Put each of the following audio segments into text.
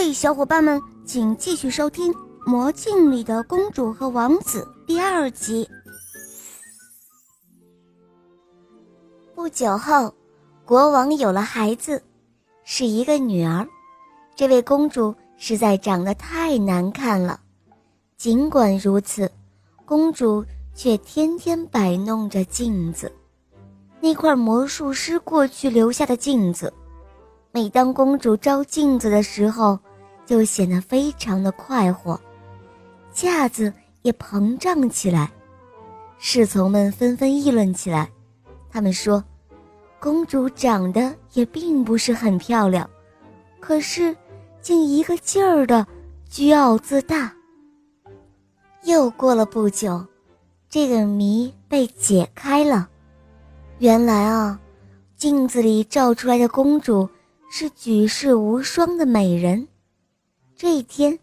嘿，小伙伴们，请继续收听《魔镜里的公主和王子》第二集。不久后，国王有了孩子，是一个女儿。这位公主实在长得太难看了。尽管如此，公主却天天摆弄着镜子，那块魔术师过去留下的镜子。每当公主照镜子的时候，就显得非常的快活，架子也膨胀起来。侍从们纷纷议论起来，他们说，公主长得也并不是很漂亮，可是，竟一个劲儿的居傲自大。又过了不久，这个谜被解开了。原来啊，镜子里照出来的公主是举世无双的美人。这一天，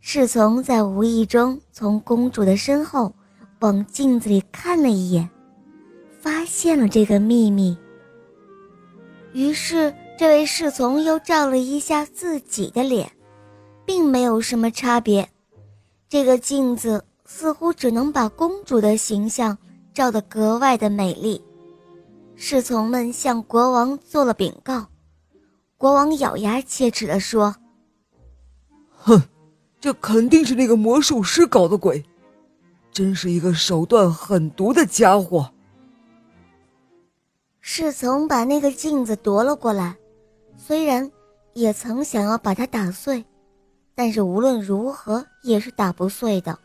侍从在无意中从公主的身后往镜子里看了一眼，发现了这个秘密。于是，这位侍从又照了一下自己的脸，并没有什么差别。这个镜子似乎只能把公主的形象照得格外的美丽。侍从们向国王做了禀告，国王咬牙切齿地说。哼，这肯定是那个魔术师搞的鬼，真是一个手段狠毒的家伙。侍从把那个镜子夺了过来，虽然也曾想要把它打碎，但是无论如何也是打不碎的，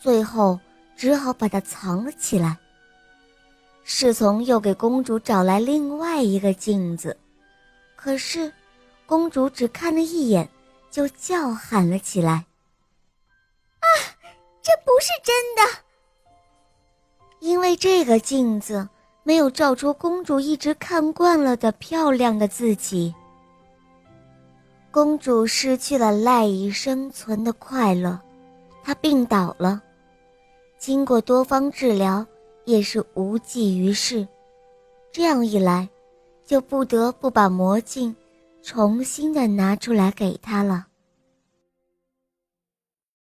最后只好把它藏了起来。侍从又给公主找来另外一个镜子，可是公主只看了一眼。就叫喊了起来：“啊，这不是真的！因为这个镜子没有照出公主一直看惯了的漂亮的自己。公主失去了赖以生存的快乐，她病倒了。经过多方治疗，也是无济于事。这样一来，就不得不把魔镜。”重新的拿出来给他了。